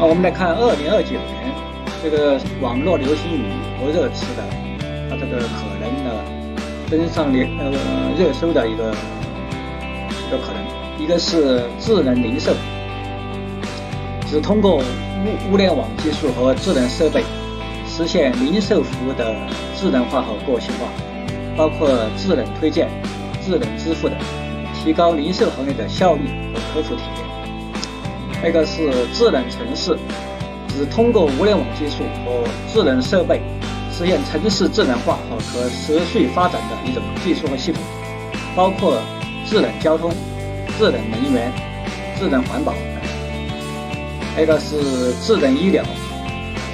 啊，我们来看二零二九年这个网络流行语和热词的，它这个可能的登上联呃热搜的一个一个可能，一个是智能零售，是通过物物联网技术和智能设备实现零售服务的智能化和个性化，包括智能推荐、智能支付的，提高零售行业的效率和客户体验。那个是智能城市，是通过物联网技术和智能设备实现城市智能化和可持续发展的一种技术和系统，包括智能交通、智能能源、智能环保。那个是智能医疗，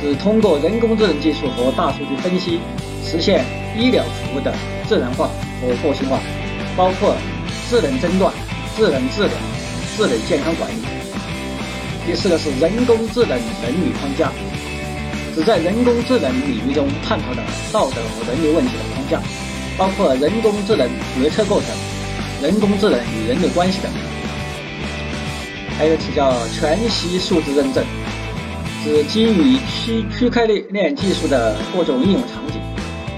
是通过人工智能技术和大数据分析实现医疗服务的智能化和个性化，包括智能诊断、智能治疗、智能健康管理。第四个是人工智能伦理框架，旨在人工智能领域中探讨的道德和伦理问题的框架，包括人工智能决策过程、人工智能与人类关系等。还有一叫全息数字认证，指基于区区块链技术的各种应用场景，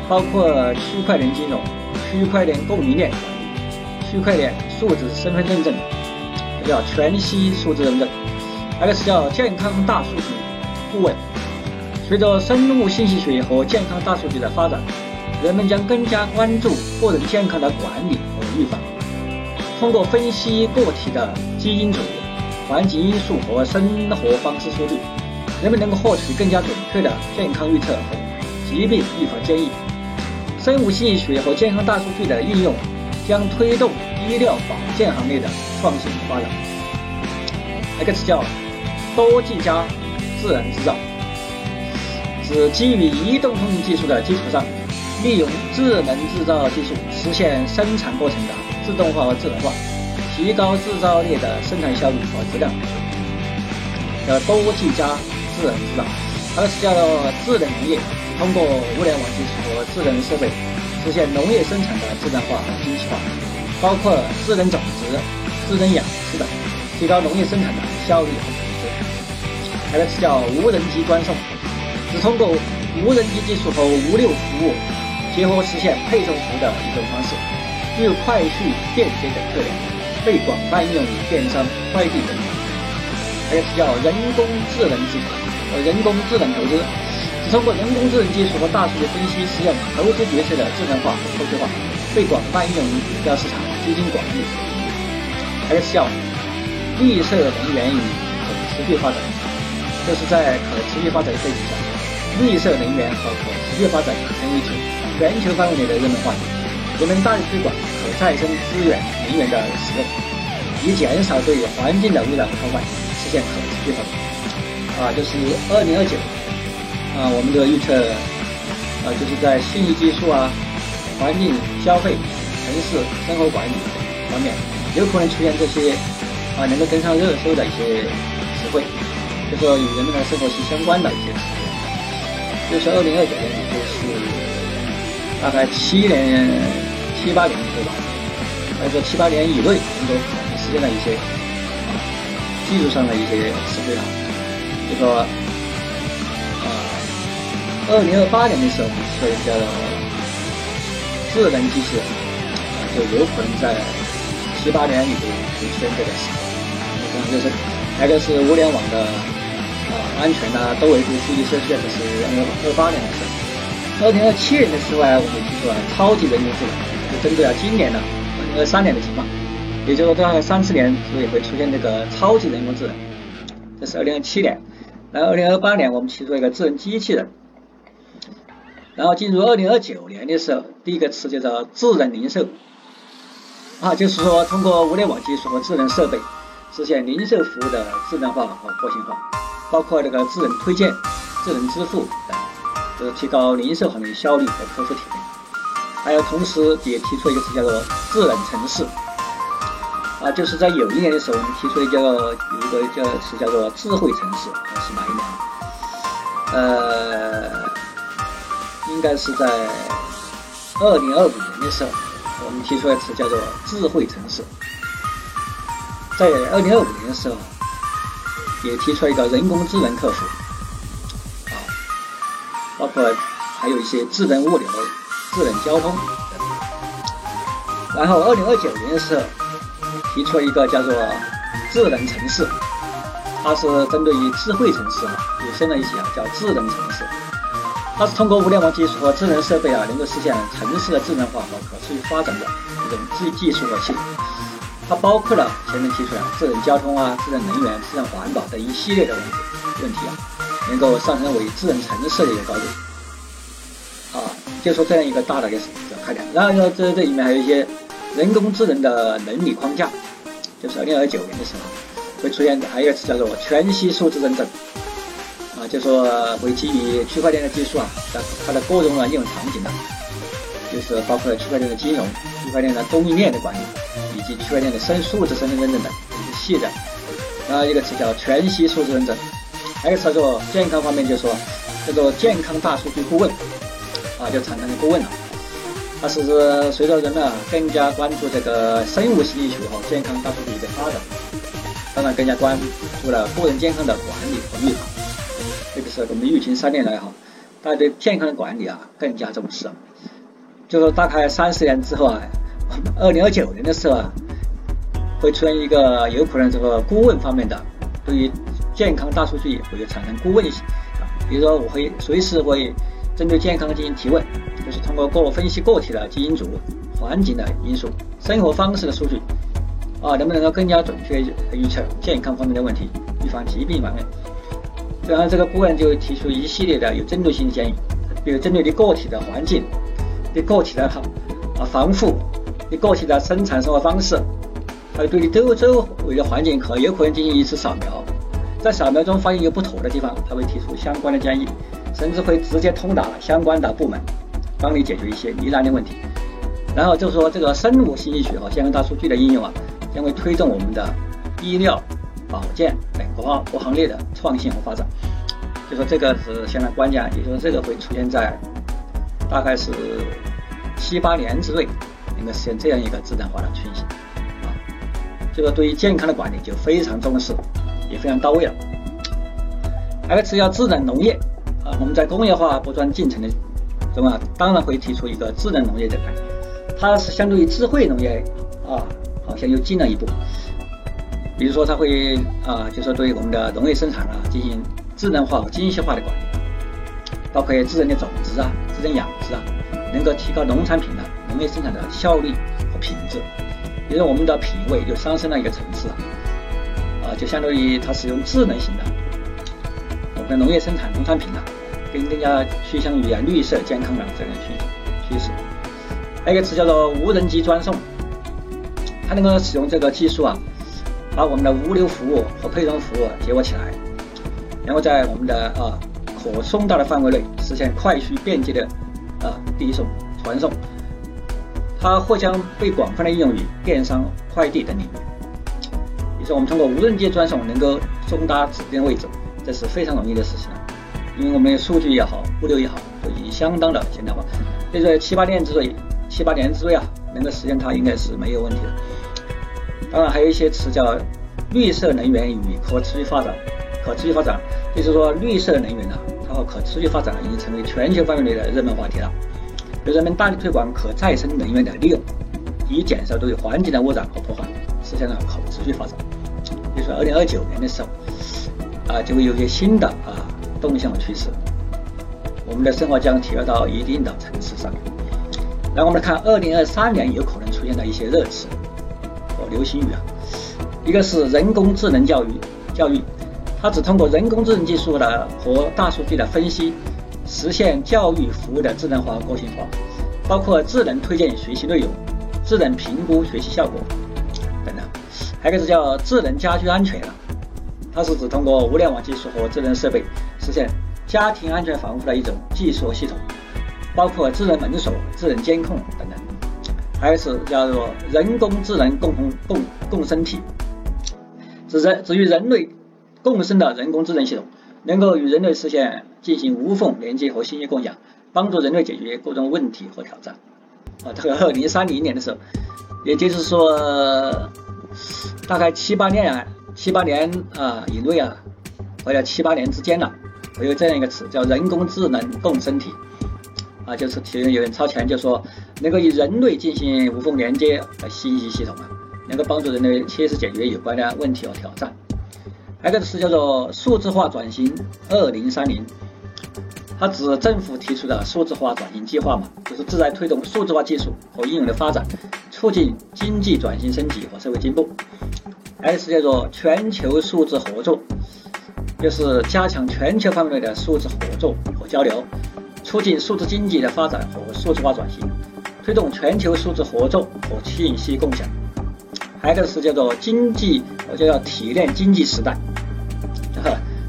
包括区块链金融、区块链供应链管理、区块链数字身份认证，这叫全息数字认证。X 叫健康大数据顾问。随着生物信息学和健康大数据的发展，人们将更加关注个人健康的管理和预防。通过分析个体的基因组、环境因素和生活方式数据，人们能够获取更加准确的健康预测和疾病预防建议。生物信息学和健康大数据的应用将推动医疗保健行业的创新发展。X 叫。多技加智能制造是基于移动通信技术的基础上，利用智能制造技术实现生产过程的自动化和智能化，提高制造业的生产效率和质量。叫多技加智能制造，它是叫做智能农业，通过物联网技术和智能设备实现农业生产的智能化和精细化，包括智能种植、智能养殖等，提高农业生产的效率和。还有个词叫无人机专送，是通过无人机技术和物流服务结合实现配送服务的一种方式，具有快速、便捷等特点，被广泛应用于电商、快递等。还有个叫人工智能技术呃，人工智能投资，是通过人工智能技术和大数据分析实现投资决策的智能化和科学化，被广泛应用于股票市场、基金管理。还有个词叫绿色能源与可持续发展。就是在可持续发展的背景下，绿色能源和可持续发展成为全球范围内的热门话题。人们大力推广可再生资源能源的使用，以减少对环境的污染破坏，实现可持续发展。啊，就是二零二九啊，我们的预测啊，就是在信息技术啊、环境、消费、城市生活管理方面，有可能出现这些啊能够登上热搜的一些词汇。就说与人们的生活息息相关的一些词，就是二零二九年，也就是大概七年、七八年对吧？或者说七八年以内能够可能实现的一些技术上的一些词汇啊。就说啊，二零二八年的时候，我们说一个智能机器人，就有可能在七八年里头出现这个时候，可能就是那个是物联网的。安全呐，都维度数据设计的是二二八年的事。二零二七年的时候啊，我们提出了超级人工智能，就针对了今年的二零二三年的情况，也就是说大概三四年所以会出现这个超级人工智能。这是二零二七年，然后二零二八年我们提出了一个智能机器人，然后进入二零二九年的时候，第一个词叫做智能零售，啊，就是说通过物联网技术和智能设备实现零售服务的智能化和个性化。包括这个智能推荐、智能支付等，就是提高零售行业效率和客户体验。还有同时也提出一个词叫做智能城市，啊，就是在有一年的时候，我们提出一个有一个叫词叫做智慧城市，是哪一年？呃，应该是在二零二五年的时候，我们提出的词叫做智慧城市。在二零二五年的时候。也提出了一个人工智能客服，啊，包括还有一些智能物流、智能交通。然后，二零二九年的时候，提出了一个叫做智能城市，它是针对于智慧城市啊，引申了一些啊，叫智能城市。它是通过物联网技术和智能设备啊，能够实现城市的智能化和可持续发展的一种技技术和系统。它包括了前面提出的智能交通啊、智能能源、智能环保等一系列的问题问题啊，能够上升为智能城市的一个高度。啊，就说这样一个大的一个概念。然后呢，这这里面还有一些人工智能的能力框架，就是二零二九年的时候会出现，还有一个叫做全息数字认证。啊，就说会基于区块链的技术啊，它它的各种的应用场景呢，就是包括区块链的金融、区块链的供应链的管理，以及区块链的深数字身份认证等一系列。然后一个词叫全息数字认证，还有一个词叫做健康方面，就说叫做健康大数据顾问，啊，就产生的顾问了。它是随着人们啊更加关注这个生物信息学和健康大数据的发展，当然更加关注了个人健康的管理和预防。特别是我们疫情三年来哈，大家对健康的管理啊更加重视。就说大概三十年之后啊，二零二九年的时候啊，会出现一个有可能这个顾问方面的，对于健康大数据会产生顾问性啊。比如说我会随时会针对健康进行提问，就是通过个分析个体的基因组、环境的因素、生活方式的数据啊，能不能够更加准确预测健康方面的问题，预防疾病方面。然后这个顾问就提出一系列的有针对性的建议，比如针对你个体的环境、对个体的啊防护、你个体的生产生活方式，还有对你周周围的环境可有可能进行一次扫描，在扫描中发现有不妥的地方，他会提出相关的建议，甚至会直接通达相关的部门，帮你解决一些疑难的问题。然后就是说这个生物信息学和相关大数据的应用啊，将会推动我们的医疗。保健等各各行业的创新和发展，就说这个是相当关键，也就是说这个会出现在大概是七八年之内，能够实现这样一个智能化的 chuyển 型啊。这个对于健康的管理就非常重视，也非常到位了。还有个词叫智能农业啊，我们在工业化不断进程的中啊，当然会提出一个智能农业的概念，它是相对于智慧农业啊，好像又进了一步。比如说，它会啊，就是对我们的农业生产啊进行智能化和精细化的管理，包括智能的种植啊、智能养殖啊，能够提高农产品农业生产的效率和品质，也让我们的品位就上升了一个层次啊，就相当于它使用智能型的我们的农业生产农产品呢，更更加趋向于啊绿色健康的这样趋趋势。还有一个词叫做无人机专送，它能够使用这个技术啊。把我们的物流服务和配送服务结合起来，然后在我们的啊可送达的范围内实现快速便捷的啊递送传送，它或将被广泛的应用于电商、快递等领域。比如说，我们通过无人机专送能够送达指定位置，这是非常容易的事情，因为我们的数据也好，物流也好，都已经相当的现代化。所以说，七八年之内，七八年之内啊，能够实现它应该是没有问题的。当然，还有一些词叫绿色能源与可持续发展。可持续发展就是说，绿色能源呢，它和可持续发展已经成为全球范围内的热门话题了。人们大力推广可再生能源的利用，以减少对环境的污染和破坏，实现了可持续发展。比如说二零二九年的时候，啊，就会有些新的啊动向和趋势，我们的生活将提高到一定的层次上。那我们来看二零二三年有可能出现的一些热词和。流行语啊，一个是人工智能教育，教育，它只通过人工智能技术的和大数据的分析，实现教育服务的智能化个性化，包括智能推荐学习内容、智能评估学习效果等等。还有一个是叫智能家居安全了，它是指通过物联网技术和智能设备实现家庭安全防护的一种技术系统，包括智能门锁、智能监控等等。还有是叫做人工智能共同共共生体，指人指与人类共生的人工智能系统，能够与人类实现进行无缝连接和信息共享，帮助人类解决各种问题和挑战。啊，这个二零三零年的时候，也就是说大概七八年啊，七八年啊以内啊，或者七八年之间了，会有这样一个词叫人工智能共生体啊，就是其实有人超前就说能够与人类进行无缝连接的信息系统啊，能够帮助人类切实解决有关的问题和挑战。还有一个词叫做数字化转型二零三零。它指政府提出的数字化转型计划嘛，就是旨在推动数字化技术和应用的发展，促进经济转型升级和社会进步。还是叫做全球数字合作，就是加强全球范围的数字合作和交流，促进数字经济的发展和数字化转型，推动全球数字合作和信息共享。还有一个是叫做经济，我就叫提炼经济时代，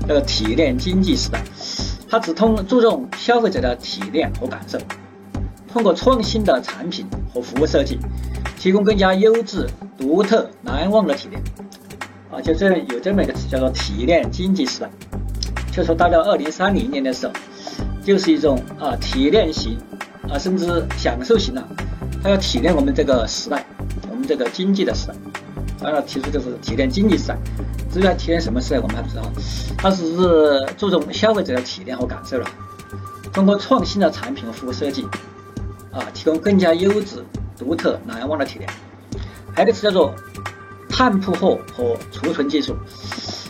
这个提炼经济时代。它只通注重消费者的体验和感受，通过创新的产品和服务设计，提供更加优质、独特、难忘的体验。啊，就这有这么一个词叫做“体验经济时代”，就说到了二零三零年的时候，就是一种啊体验型啊甚至享受型的，它要体验我们这个时代，我们这个经济的时代。当然提出就是体验经济时代。至于体验什么事，我们还不知道。它只是注重消费者的体验和感受了，通过创新的产品和服务设计，啊，提供更加优质、独特、难忘的体验。还有一个词叫做碳捕获和储存技术，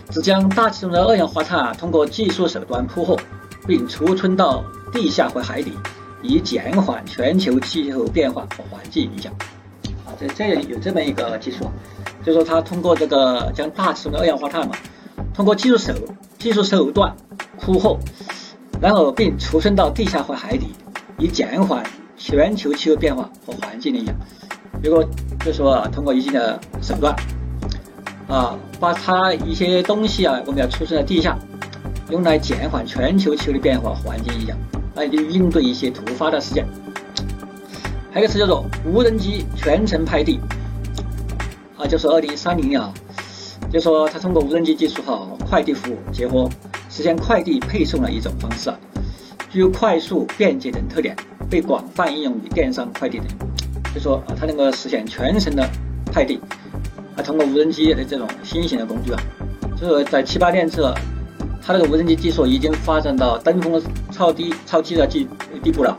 只将大气中的二氧化碳通过技术手段捕获并储存到地下或海底，以减缓全球气候变化和环境影响。啊，这这有这么一个技术。就说它通过这个将大气中的二氧化碳嘛，通过技术手技术手段捕获，然后并储存到地下或海底，以减缓全球气候变化和环境的影响。如果就说通过一定的手段，啊，把它一些东西啊，我们要储存在地下，用来减缓全球气候的变化、环境影响，来应对一些突发的事件。还有一个词叫做无人机全程拍地。啊，就是二零三零啊，就说它通过无人机技术和快递服务结合，实现快递配送的一种方式啊，具有快速、便捷等特点，被广泛应用于电商、快递等。就说啊，它能够实现全程的快递，啊，通过无人机的这种新型的工具啊，就是在七八年之后，它那个无人机技术已经发展到登峰造低超低的地地步了，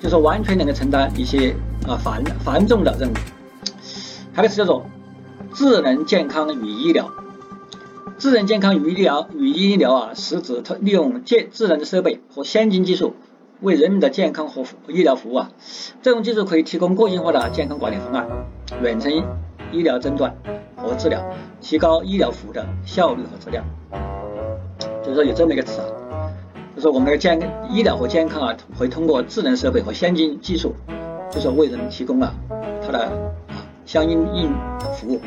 就说完全能够承担一些啊繁繁重的任务。还有是叫做。智能健康与医疗，智能健康与医疗与医疗啊，是指它利用健智能的设备和先进技术为人们的健康和医疗服务啊。这种技术可以提供个性化的健康管理方案、远程医疗诊断和治疗，提高医疗服务的效率和质量。就是说有这么一个词啊，就是我们的健医疗和健康啊，会通过智能设备和先进技术，就是为人提供了它的。相应应服务，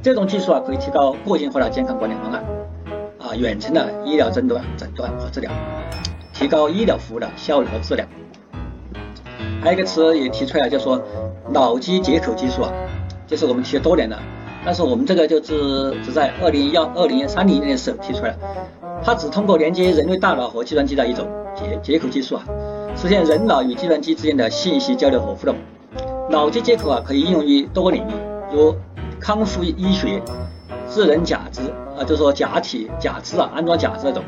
这种技术啊可以提高个性化的健康管理方案，啊远程的医疗诊断、诊断和治疗，提高医疗服务的效率和质量。还有一个词也提出来，就说脑机接口技术啊，就是我们提了多年了，但是我们这个就是只在二零幺二零三零年的时候提出来，它只通过连接人类大脑和计算机的一种接接口技术啊，实现人脑与计算机之间的信息交流和互动。脑机接口啊，可以应用于多个领域，如康复医学、智能假肢啊，就是说假体假肢啊，安装假肢那种，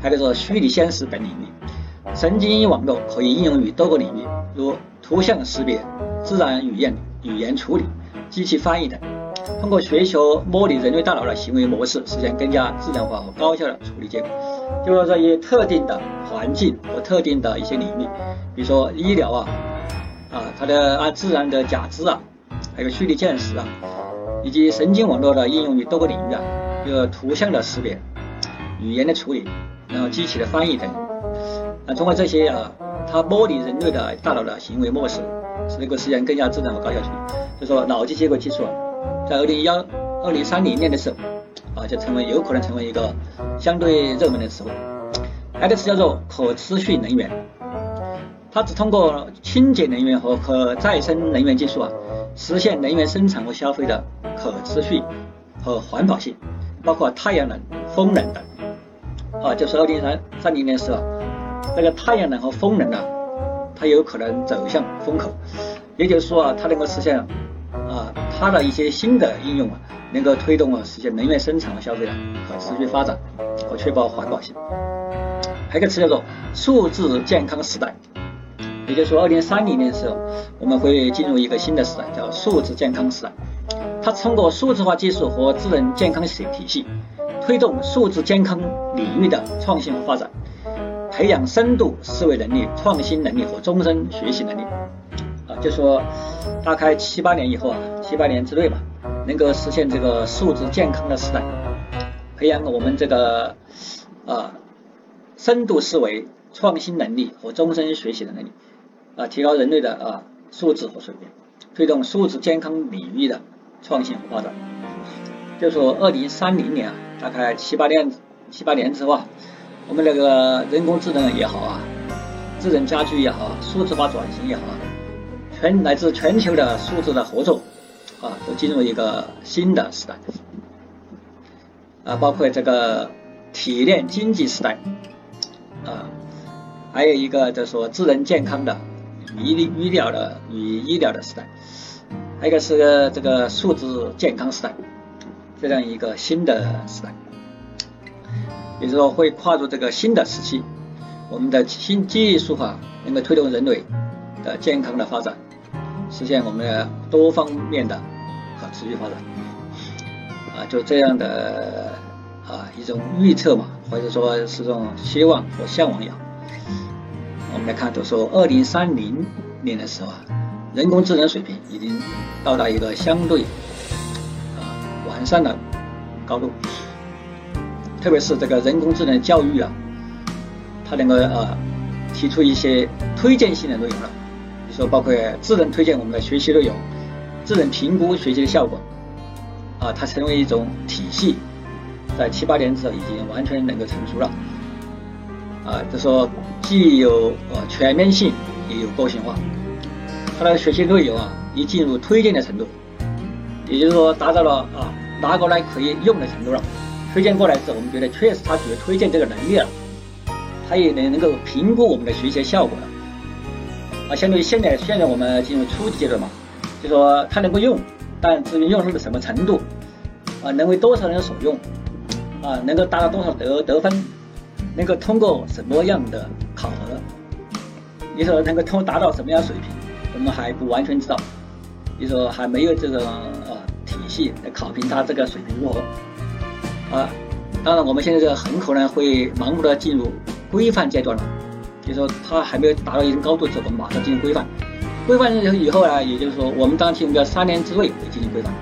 还有说虚拟现实等领域。神经网络可以应用于多个领域，如图像识别、自然语言语言处理、机器翻译等。通过学习模拟人类大脑的行为模式，实现更加智能化和高效的处理结果。就是说，以特定的环境和特定的一些领域，比如说医疗啊。啊，它的啊自然的假肢啊，还有虚拟现实啊，以及神经网络的应用于多个领域啊，有图像的识别、语言的处理，然后机器的翻译等。啊，通过这些啊，它模拟人类的大脑的行为模式，使能够实现更加智能和高效处理。就说脑机接口技术，在二零幺二零三零年的时候，啊，就成为有可能成为一个相对热门的词汇。还有个词叫做可持续能源。它只通过清洁能源和可再生能源技术啊，实现能源生产和消费的可持续和环保性，包括太阳能、风能等。啊，就是二零三三零年时候，那个太阳能和风能啊，它有可能走向风口，也就是说啊，它能够实现啊，它的一些新的应用啊，能够推动啊实现能源生产和消费的可持续发展和确保环保性。还有一个词叫做数字健康时代，也就是说，二零三零年的时候，我们会进入一个新的时代，叫数字健康时代。它通过数字化技术和智能健康体体系，推动数字健康领域的创新和发展，培养深度思维能力、创新能力和终身学习能力。啊，就说大概七八年以后啊，七八年之内吧，能够实现这个数字健康的时代，培养我们这个啊深度思维、创新能力和终身学习的能力，啊，提高人类的啊素质和水平，推动数字健康领域的。创新和发展，就说二零三零年啊，大概七八年七八年之后啊，我们那个人工智能也好啊，智能家居也好，数字化转型也好，全来自全球的数字的合作啊，都进入一个新的时代啊，包括这个体验经济时代啊，还有一个就是说智能健康的医医疗的与医疗的时代。还有一个是这个数字健康时代，这样一个新的时代，也就是说会跨入这个新的时期。我们的新技术啊能够推动人类的健康的发展，实现我们的多方面的可持续发展。啊，就这样的啊一种预测嘛，或者说是这种希望和向往也好。我们来看，就说二零三零年的时候啊。人工智能水平已经到达一个相对啊完善的高度，特别是这个人工智能教育啊，它能够呃提出一些推荐性的内容了，比如说包括智能推荐我们的学习内容，智能评估学习的效果，啊，它成为一种体系，在七八年之后已经完全能够成熟了，啊，就说既有呃全面性，也有个性化。它的学习内容啊，已进入推荐的程度，也就是说达到了啊拿过来可以用的程度了。推荐过来之后，我们觉得确实它具有推荐这个能力了，它也能能够评估我们的学习效果了。啊，相对于现在现在我们进入初级阶段嘛，就说它能够用，但至于用到什么程度，啊，能为多少人所用，啊，能够达到多少得得分，能够通过什么样的考核，你说能够通达到什么样水平？我们还不完全知道，你说还没有这种呃体系来考评他这个水平如何啊。当然，我们现在这个很可能会盲目的进入规范阶段了。就是说他还没有达到一定高度之后，我们马上进行规范。规范以后呢，也就是说我们当前目标三年之内会进行规范。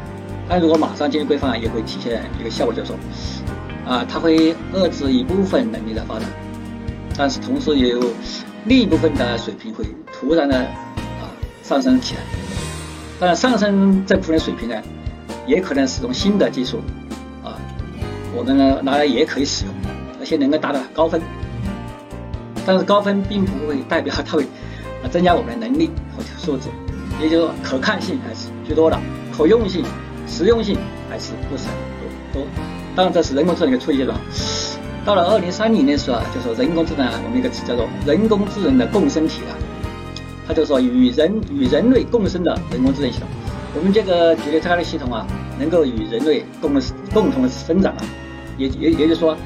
但如果马上进行规范，也会体现一个效果，就是说啊，它会遏制一部分能力的发展，但是同时也有另一部分的水平会突然的啊。上升起来，当然上升这部分水平呢，也可能是种新的技术啊，我们呢拿来也可以使用，而且能够达到高分。但是高分并不会代表它会增加我们的能力和素质，也就是说可看性还是居多的，可用性、实用性还是不是很多。当然这是人工智能的初级阶段，到了二零三零年的时候啊，就是人工智能啊，我们一个词叫做人工智能的共生体了。他就说与人与人类共生的人工智能系统，我们这个觉得这样的系统啊，能够与人类共共同的生长啊，也也也就是说，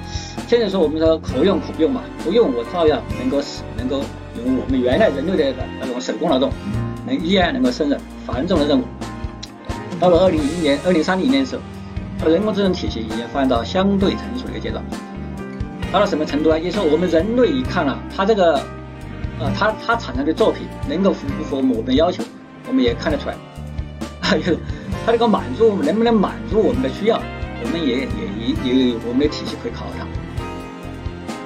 现在说我们说可用可不用嘛，不用我照样能够使能够用我们原来人类的那种手工劳动，能依然能够胜任繁重的任务。到了二零零年、二零三零年的时候，它人工智能体系已经发展到相对成熟的一个阶段。到了什么程度啊？也就是说，我们人类一看了它这个。呃，他他产生的作品能够符不符合我们的要求，我们也看得出来。还有他这个满足能不能满足我们的需要，我们也也也有我们的体系可以考核。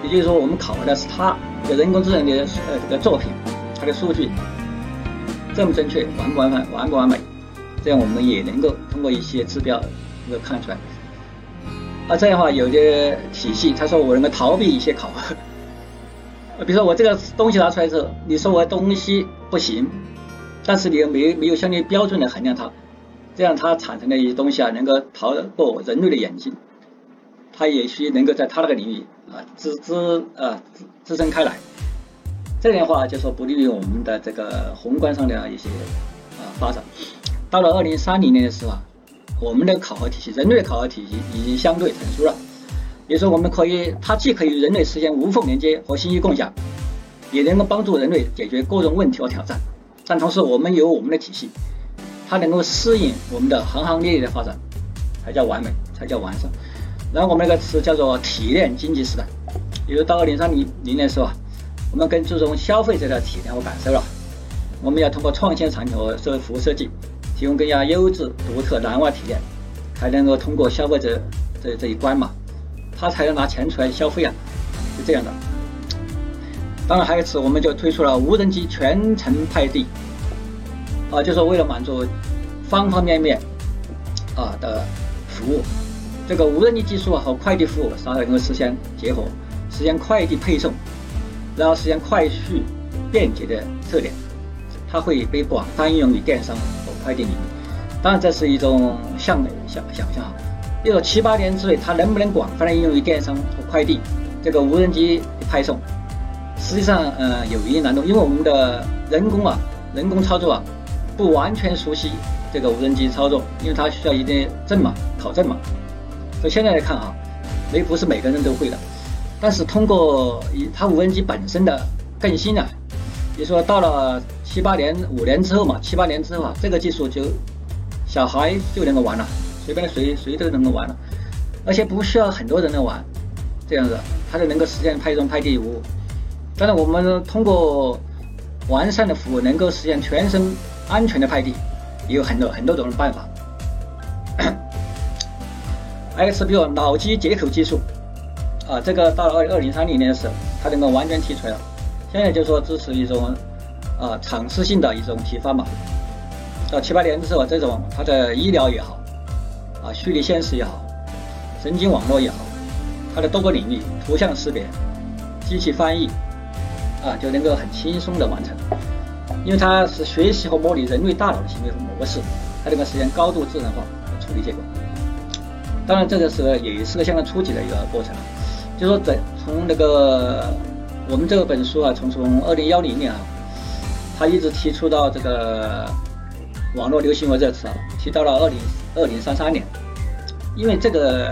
也就是说，我们考核的是他这个人工智能的呃这个作品，它的数据正不正确，完不完完完不完美，这样我们也能够通过一些指标能够看出来。啊，这样的话，有些体系他说我能够逃避一些考核。比如说我这个东西拿出来之后，你说我东西不行，但是你又没没有相对标准来衡量它，这样它产生的一些东西啊，能够逃过人类的眼睛，它也许能够在它那个领域啊滋滋啊滋滋生开来，这样的话就说不利于我们的这个宏观上的一些啊发展。到了二零三零年的时候啊，我们的考核体系，人类考核体系已经相对成熟了。比如说，我们可以，它既可以与人类实现无缝连接和信息共享，也能够帮助人类解决各种问题和挑战。但同时，我们有我们的体系，它能够适应我们的行行业业的发展，才叫完美，才叫完善。然后我们那个词叫做体验经济时代。比如到二零三零零年的时候，我们更注重消费者的体验和感受了。我们要通过创新产品和设服务设计，提供更加优质、独特、难忘体验，才能够通过消费者这这一关嘛。他才能拿钱出来消费啊，是这样的。当然还有一次，我们就推出了无人机全程派递，啊，就是为了满足方方面面啊的服务。这个无人机技术和快递服务它能够实现结合，实现快递配送，然后实现快速便捷的特点。它会被广泛应用于电商快递领域。当然，这是一种想想想象啊。比如说七八年之内，它能不能广泛的应用于电商和快递？这个无人机派送，实际上，呃，有一定难度，因为我们的人工啊，人工操作啊，不完全熟悉这个无人机操作，因为它需要一定证嘛，考证嘛。所以现在来看啊，没不是每个人都会的。但是通过以它无人机本身的更新啊，比如说到了七八年、五年之后嘛，七八年之后啊，这个技术就小孩就能够玩了。随便谁谁都能够玩了，而且不需要很多人来玩，这样子，它就能够实现派送派递服务。当然，我们通过完善的服务，能够实现全身安全的派递，也有很多很多种办法。X 比如脑机接口技术，啊，这个到了二二零三零年的时候，它能够完全提出来了。现在就说支持一种啊尝试性的一种提法嘛。到七八年之后，这种它的医疗也好。啊，虚拟现实也好，神经网络也好，它的多个领域，图像识别、机器翻译，啊，就能够很轻松的完成。因为它是学习和模拟人类大脑的行为模式，它能够实现高度智能化的处理结果。当然，这个是也是个相当初级的一个过程。就说在从那个我们这个本书啊，从从二零幺零年啊，它一直提出到这个网络流行语这词啊，提到了二零。二零三三年，因为这个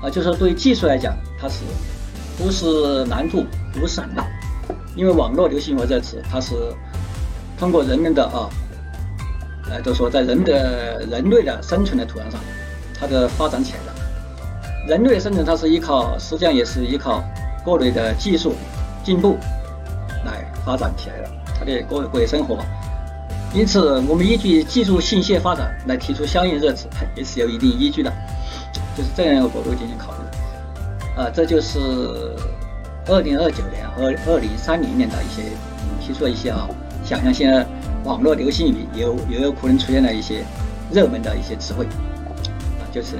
啊，就是说对技术来讲，它是不是难度不是很大，因为网络流行语这个词，它是通过人们的啊，呃，就说在人的人类的生存的土壤上，它的发展起来的。人类生存，它是依靠，实际上也是依靠各类的技术进步来发展起来了，它的各各类生活。因此，我们依据技术信息发展来提出相应热词，也是有一定依据的，就是这样一个角度进行考虑。啊，这就是二零二九年和二零三零年的一些提出了一些啊，想象性的网络流行语，有也有可能出现了一些热门的一些词汇，啊，就是。